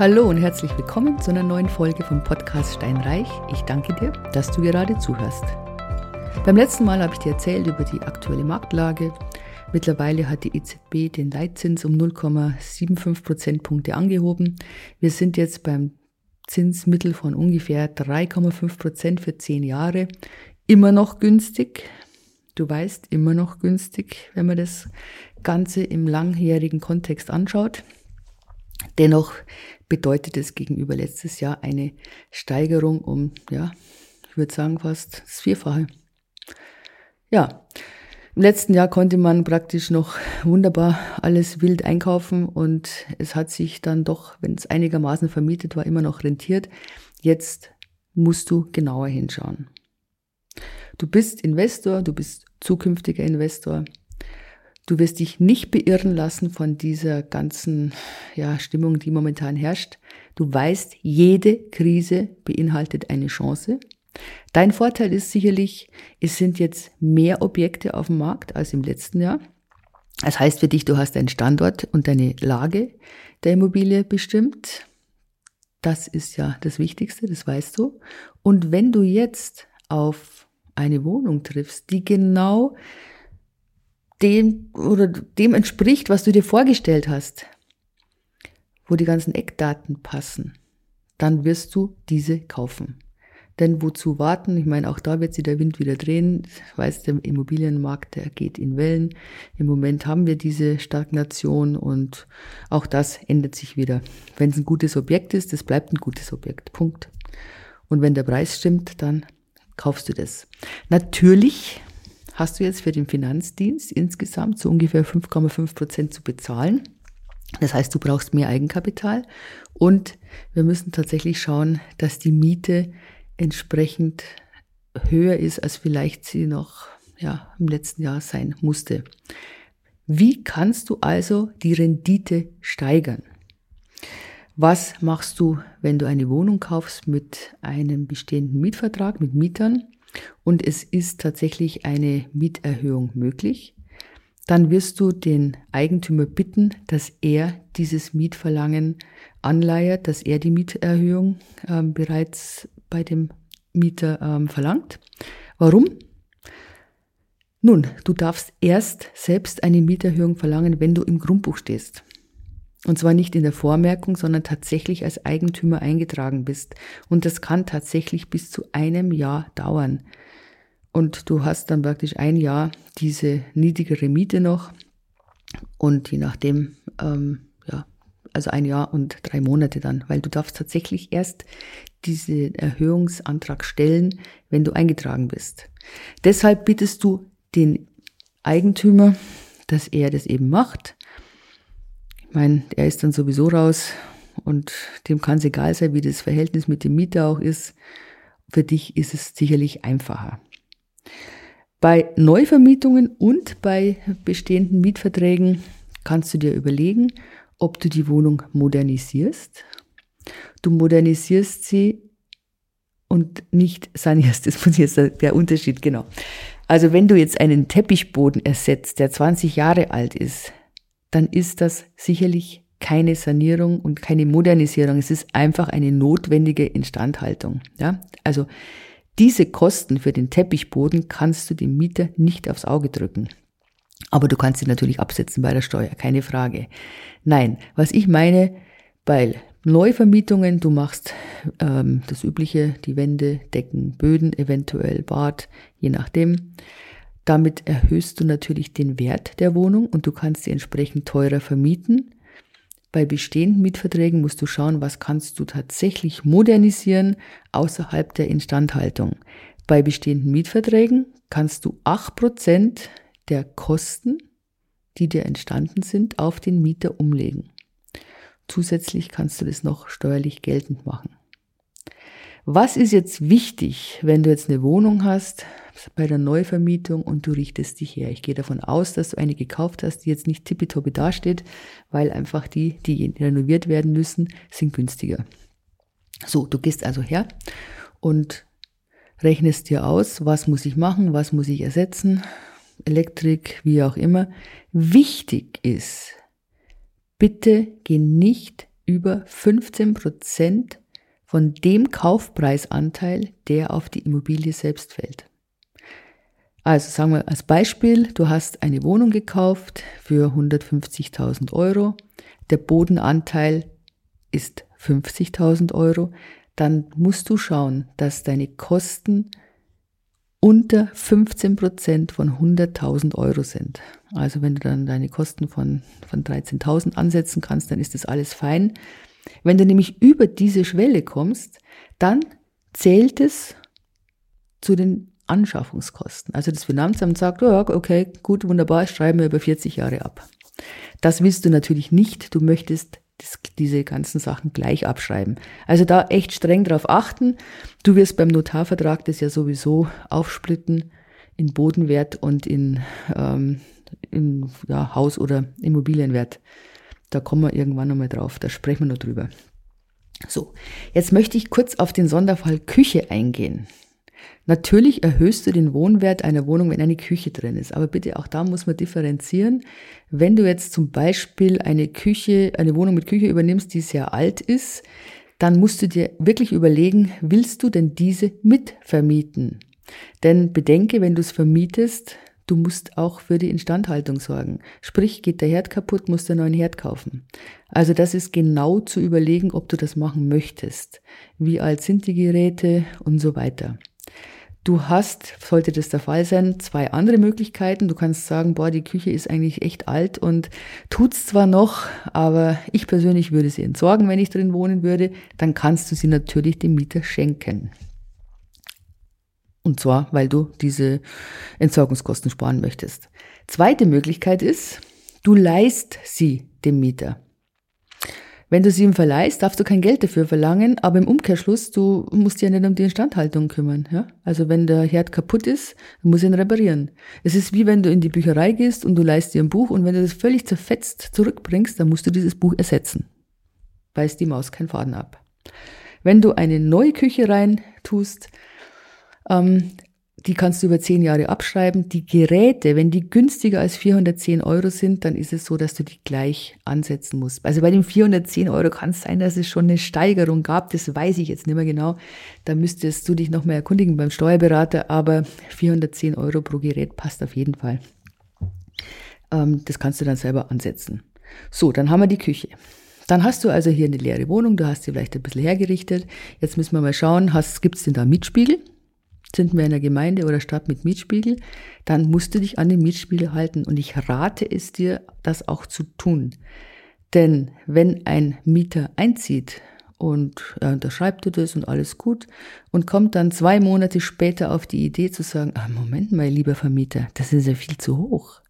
Hallo und herzlich willkommen zu einer neuen Folge vom Podcast Steinreich. Ich danke dir, dass du gerade zuhörst. Beim letzten Mal habe ich dir erzählt über die aktuelle Marktlage. Mittlerweile hat die EZB den Leitzins um 0,75 Prozentpunkte angehoben. Wir sind jetzt beim Zinsmittel von ungefähr 3,5 Prozent für zehn Jahre. Immer noch günstig. Du weißt, immer noch günstig, wenn man das Ganze im langjährigen Kontext anschaut. Dennoch bedeutet es gegenüber letztes Jahr eine Steigerung um, ja, ich würde sagen fast das Vierfache. Ja, im letzten Jahr konnte man praktisch noch wunderbar alles wild einkaufen und es hat sich dann doch, wenn es einigermaßen vermietet war, immer noch rentiert. Jetzt musst du genauer hinschauen. Du bist Investor, du bist zukünftiger Investor. Du wirst dich nicht beirren lassen von dieser ganzen ja, Stimmung, die momentan herrscht. Du weißt, jede Krise beinhaltet eine Chance. Dein Vorteil ist sicherlich, es sind jetzt mehr Objekte auf dem Markt als im letzten Jahr. Das heißt für dich, du hast deinen Standort und deine Lage der Immobilie bestimmt. Das ist ja das Wichtigste, das weißt du. Und wenn du jetzt auf eine Wohnung triffst, die genau dem oder dem entspricht, was du dir vorgestellt hast, wo die ganzen Eckdaten passen, dann wirst du diese kaufen. Denn wozu warten? Ich meine, auch da wird sich der Wind wieder drehen. Ich weiß, der Immobilienmarkt, der geht in Wellen. Im Moment haben wir diese Stagnation und auch das ändert sich wieder. Wenn es ein gutes Objekt ist, das bleibt ein gutes Objekt. Punkt. Und wenn der Preis stimmt, dann kaufst du das. Natürlich hast du jetzt für den Finanzdienst insgesamt so ungefähr 5,5 Prozent zu bezahlen. Das heißt, du brauchst mehr Eigenkapital und wir müssen tatsächlich schauen, dass die Miete entsprechend höher ist, als vielleicht sie noch ja, im letzten Jahr sein musste. Wie kannst du also die Rendite steigern? Was machst du, wenn du eine Wohnung kaufst mit einem bestehenden Mietvertrag mit Mietern? Und es ist tatsächlich eine Mieterhöhung möglich, dann wirst du den Eigentümer bitten, dass er dieses Mietverlangen anleiert, dass er die Mieterhöhung äh, bereits bei dem Mieter ähm, verlangt. Warum? Nun, du darfst erst selbst eine Mieterhöhung verlangen, wenn du im Grundbuch stehst. Und zwar nicht in der Vormerkung, sondern tatsächlich als Eigentümer eingetragen bist. Und das kann tatsächlich bis zu einem Jahr dauern. Und du hast dann praktisch ein Jahr diese niedrigere Miete noch. Und je nachdem, ähm, ja, also ein Jahr und drei Monate dann, weil du darfst tatsächlich erst diesen Erhöhungsantrag stellen, wenn du eingetragen bist. Deshalb bittest du den Eigentümer, dass er das eben macht ich meine, er ist dann sowieso raus und dem kann es egal sein, wie das Verhältnis mit dem Mieter auch ist. Für dich ist es sicherlich einfacher. Bei Neuvermietungen und bei bestehenden Mietverträgen kannst du dir überlegen, ob du die Wohnung modernisierst. Du modernisierst sie und nicht sanierst. Das muss jetzt der Unterschied, genau. Also wenn du jetzt einen Teppichboden ersetzt, der 20 Jahre alt ist, dann ist das sicherlich keine Sanierung und keine Modernisierung. Es ist einfach eine notwendige Instandhaltung. Ja? Also diese Kosten für den Teppichboden kannst du dem Mieter nicht aufs Auge drücken. Aber du kannst sie natürlich absetzen bei der Steuer, keine Frage. Nein, was ich meine, bei Neuvermietungen, du machst ähm, das Übliche, die Wände, Decken, Böden, eventuell Bad, je nachdem. Damit erhöhst du natürlich den Wert der Wohnung und du kannst sie entsprechend teurer vermieten. Bei bestehenden Mietverträgen musst du schauen, was kannst du tatsächlich modernisieren außerhalb der Instandhaltung. Bei bestehenden Mietverträgen kannst du acht Prozent der Kosten, die dir entstanden sind, auf den Mieter umlegen. Zusätzlich kannst du das noch steuerlich geltend machen. Was ist jetzt wichtig, wenn du jetzt eine Wohnung hast bei der Neuvermietung und du richtest dich her? Ich gehe davon aus, dass du eine gekauft hast, die jetzt nicht tippitoppi dasteht, weil einfach die, die renoviert werden müssen, sind günstiger. So, du gehst also her und rechnest dir aus, was muss ich machen, was muss ich ersetzen, Elektrik, wie auch immer. Wichtig ist, bitte geh nicht über 15 Prozent von dem Kaufpreisanteil, der auf die Immobilie selbst fällt. Also sagen wir als Beispiel, du hast eine Wohnung gekauft für 150.000 Euro, der Bodenanteil ist 50.000 Euro, dann musst du schauen, dass deine Kosten unter 15 Prozent von 100.000 Euro sind. Also wenn du dann deine Kosten von, von 13.000 ansetzen kannst, dann ist das alles fein. Wenn du nämlich über diese Schwelle kommst, dann zählt es zu den Anschaffungskosten. Also das Finanzamt sagt, ja, okay, gut, wunderbar, schreiben wir über 40 Jahre ab. Das willst du natürlich nicht. Du möchtest das, diese ganzen Sachen gleich abschreiben. Also da echt streng drauf achten. Du wirst beim Notarvertrag das ja sowieso aufsplitten in Bodenwert und in, ähm, in ja, Haus- oder Immobilienwert. Da kommen wir irgendwann nochmal drauf, da sprechen wir noch drüber. So, jetzt möchte ich kurz auf den Sonderfall Küche eingehen. Natürlich erhöhst du den Wohnwert einer Wohnung, wenn eine Küche drin ist. Aber bitte auch da muss man differenzieren. Wenn du jetzt zum Beispiel eine Küche, eine Wohnung mit Küche übernimmst, die sehr alt ist, dann musst du dir wirklich überlegen, willst du denn diese mitvermieten? Denn bedenke, wenn du es vermietest, du musst auch für die Instandhaltung sorgen. Sprich, geht der Herd kaputt, musst du einen neuen Herd kaufen. Also das ist genau zu überlegen, ob du das machen möchtest. Wie alt sind die Geräte und so weiter. Du hast, sollte das der Fall sein, zwei andere Möglichkeiten. Du kannst sagen, boah, die Küche ist eigentlich echt alt und tut's zwar noch, aber ich persönlich würde sie entsorgen, wenn ich drin wohnen würde. Dann kannst du sie natürlich dem Mieter schenken. Und zwar, weil du diese Entsorgungskosten sparen möchtest. Zweite Möglichkeit ist, du leist sie dem Mieter. Wenn du sie ihm verleihst, darfst du kein Geld dafür verlangen, aber im Umkehrschluss, du musst dich ja nicht um die Instandhaltung kümmern. Ja? Also wenn der Herd kaputt ist, musst ihn reparieren. Es ist wie wenn du in die Bücherei gehst und du leist dir ein Buch und wenn du das völlig zerfetzt zurückbringst, dann musst du dieses Buch ersetzen. Beißt die Maus keinen Faden ab. Wenn du eine neue Küche rein tust, ähm, die kannst du über zehn Jahre abschreiben. Die Geräte, wenn die günstiger als 410 Euro sind, dann ist es so, dass du die gleich ansetzen musst. Also bei den 410 Euro kann es sein, dass es schon eine Steigerung gab. Das weiß ich jetzt nicht mehr genau. Da müsstest du dich noch mal erkundigen beim Steuerberater. Aber 410 Euro pro Gerät passt auf jeden Fall. Ähm, das kannst du dann selber ansetzen. So, dann haben wir die Küche. Dann hast du also hier eine leere Wohnung, du hast sie vielleicht ein bisschen hergerichtet. Jetzt müssen wir mal schauen, gibt es denn da Mietspiegel? Sind wir in der Gemeinde oder Stadt mit Mietspiegel, dann musst du dich an den Mietspiegel halten. Und ich rate es dir, das auch zu tun. Denn wenn ein Mieter einzieht und er unterschreibt dir das und alles gut und kommt dann zwei Monate später auf die Idee zu sagen, ah, Moment mein lieber Vermieter, das ist ja viel zu hoch.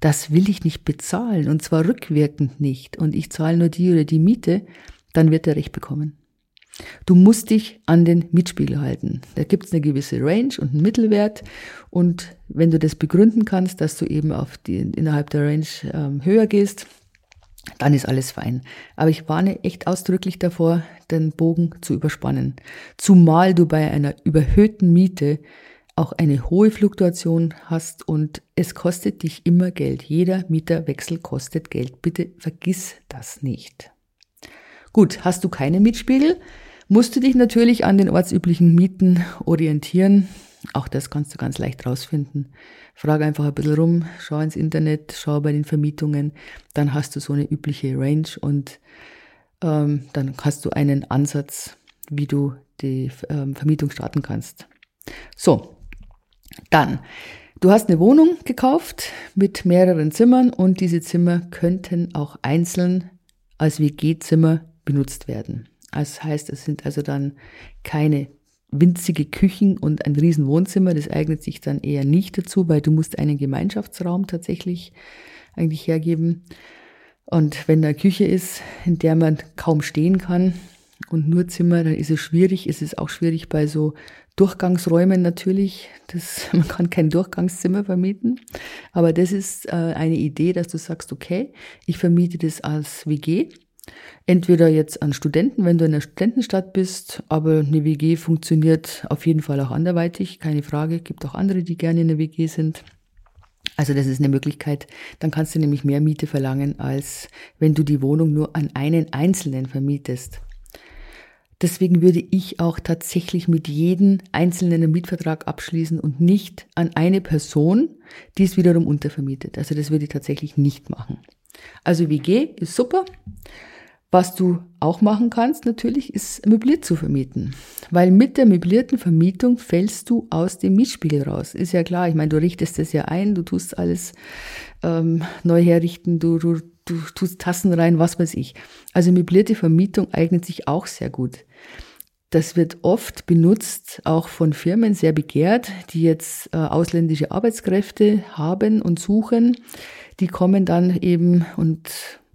Das will ich nicht bezahlen und zwar rückwirkend nicht und ich zahle nur die oder die Miete, dann wird er Recht bekommen. Du musst dich an den Mietspiegel halten. Da gibt es eine gewisse Range und einen Mittelwert. Und wenn du das begründen kannst, dass du eben auf die, innerhalb der Range ähm, höher gehst, dann ist alles fein. Aber ich warne echt ausdrücklich davor, den Bogen zu überspannen. Zumal du bei einer überhöhten Miete auch eine hohe Fluktuation hast und es kostet dich immer Geld. Jeder Mieterwechsel kostet Geld. Bitte vergiss das nicht. Gut, hast du keine Mietspiegel, musst du dich natürlich an den ortsüblichen Mieten orientieren. Auch das kannst du ganz leicht rausfinden. Frag einfach ein bisschen rum, schau ins Internet, schau bei den Vermietungen, dann hast du so eine übliche Range und ähm, dann hast du einen Ansatz, wie du die ähm, Vermietung starten kannst. So, dann, du hast eine Wohnung gekauft mit mehreren Zimmern und diese Zimmer könnten auch einzeln als WG-Zimmer benutzt werden. Das heißt, es sind also dann keine winzige Küchen und ein riesen Wohnzimmer. Das eignet sich dann eher nicht dazu, weil du musst einen Gemeinschaftsraum tatsächlich eigentlich hergeben. Und wenn da Küche ist, in der man kaum stehen kann und nur Zimmer, dann ist es schwierig. Es ist auch schwierig bei so Durchgangsräumen natürlich. Das, man kann kein Durchgangszimmer vermieten. Aber das ist äh, eine Idee, dass du sagst, okay, ich vermiete das als WG Entweder jetzt an Studenten, wenn du in der Studentenstadt bist, aber eine WG funktioniert auf jeden Fall auch anderweitig, keine Frage. Gibt auch andere, die gerne in der WG sind. Also das ist eine Möglichkeit. Dann kannst du nämlich mehr Miete verlangen, als wenn du die Wohnung nur an einen Einzelnen vermietest. Deswegen würde ich auch tatsächlich mit jedem Einzelnen einen Mietvertrag abschließen und nicht an eine Person, die es wiederum untervermietet. Also das würde ich tatsächlich nicht machen. Also WG ist super. Was du auch machen kannst natürlich, ist möbliert zu vermieten. Weil mit der möblierten Vermietung fällst du aus dem Mietspiegel raus. Ist ja klar, ich meine, du richtest das ja ein, du tust alles ähm, neu herrichten, du, du, du tust Tassen rein, was weiß ich. Also möblierte Vermietung eignet sich auch sehr gut. Das wird oft benutzt, auch von Firmen sehr begehrt, die jetzt äh, ausländische Arbeitskräfte haben und suchen. Die kommen dann eben und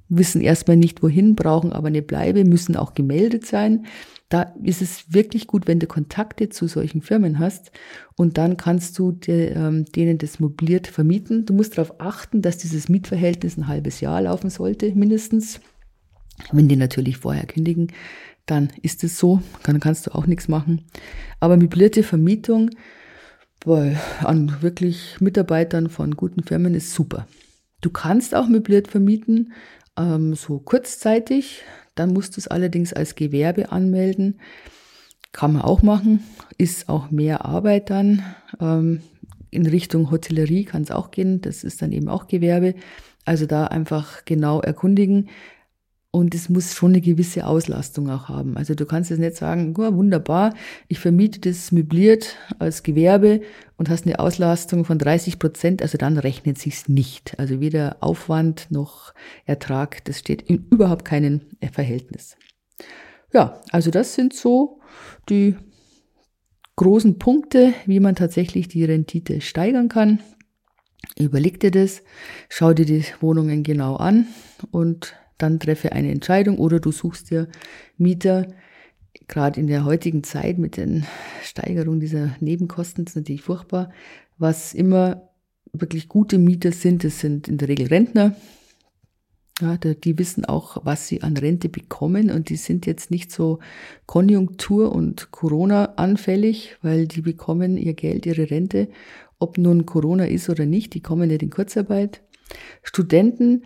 wissen erstmal nicht wohin, brauchen aber eine Bleibe, müssen auch gemeldet sein. Da ist es wirklich gut, wenn du Kontakte zu solchen Firmen hast und dann kannst du dir, ähm, denen das mobiliert vermieten. Du musst darauf achten, dass dieses Mietverhältnis ein halbes Jahr laufen sollte, mindestens. Wenn die natürlich vorher kündigen, dann ist es so, dann kannst du auch nichts machen. Aber möblierte Vermietung bei, an wirklich Mitarbeitern von guten Firmen ist super. Du kannst auch möbliert vermieten, ähm, so kurzzeitig. Dann musst du es allerdings als Gewerbe anmelden. Kann man auch machen, ist auch mehr Arbeit dann. Ähm, in Richtung Hotellerie kann es auch gehen, das ist dann eben auch Gewerbe. Also da einfach genau erkundigen. Und es muss schon eine gewisse Auslastung auch haben. Also du kannst jetzt nicht sagen, oh, wunderbar, ich vermiete das möbliert als Gewerbe und hast eine Auslastung von 30 Prozent, also dann rechnet sich's nicht. Also weder Aufwand noch Ertrag, das steht in überhaupt keinem Verhältnis. Ja, also das sind so die großen Punkte, wie man tatsächlich die Rendite steigern kann. Überleg dir das, schau dir die Wohnungen genau an und dann treffe eine Entscheidung oder du suchst dir Mieter. Gerade in der heutigen Zeit mit den Steigerungen dieser Nebenkosten ist natürlich furchtbar. Was immer wirklich gute Mieter sind, das sind in der Regel Rentner. Ja, die wissen auch, was sie an Rente bekommen und die sind jetzt nicht so Konjunktur- und Corona anfällig, weil die bekommen ihr Geld, ihre Rente, ob nun Corona ist oder nicht, die kommen nicht in Kurzarbeit. Studenten,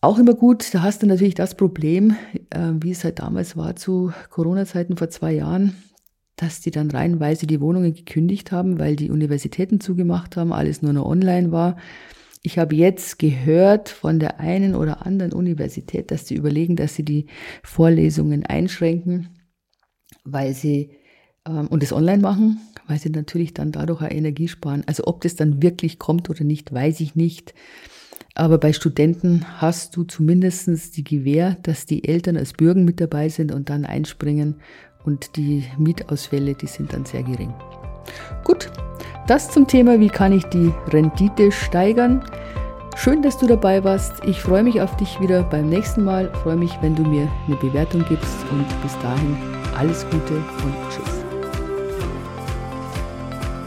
auch immer gut, da hast du natürlich das Problem, äh, wie es halt damals war zu Corona-Zeiten vor zwei Jahren, dass die dann reihenweise die Wohnungen gekündigt haben, weil die Universitäten zugemacht haben, alles nur noch online war. Ich habe jetzt gehört von der einen oder anderen Universität, dass sie überlegen, dass sie die Vorlesungen einschränken, weil sie ähm, und es online machen, weil sie natürlich dann dadurch auch Energie sparen. Also ob das dann wirklich kommt oder nicht, weiß ich nicht. Aber bei Studenten hast du zumindest die Gewähr, dass die Eltern als Bürger mit dabei sind und dann einspringen und die Mietausfälle, die sind dann sehr gering. Gut, das zum Thema, wie kann ich die Rendite steigern. Schön, dass du dabei warst. Ich freue mich auf dich wieder beim nächsten Mal. Ich freue mich, wenn du mir eine Bewertung gibst und bis dahin alles Gute und tschüss.